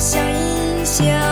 想一想。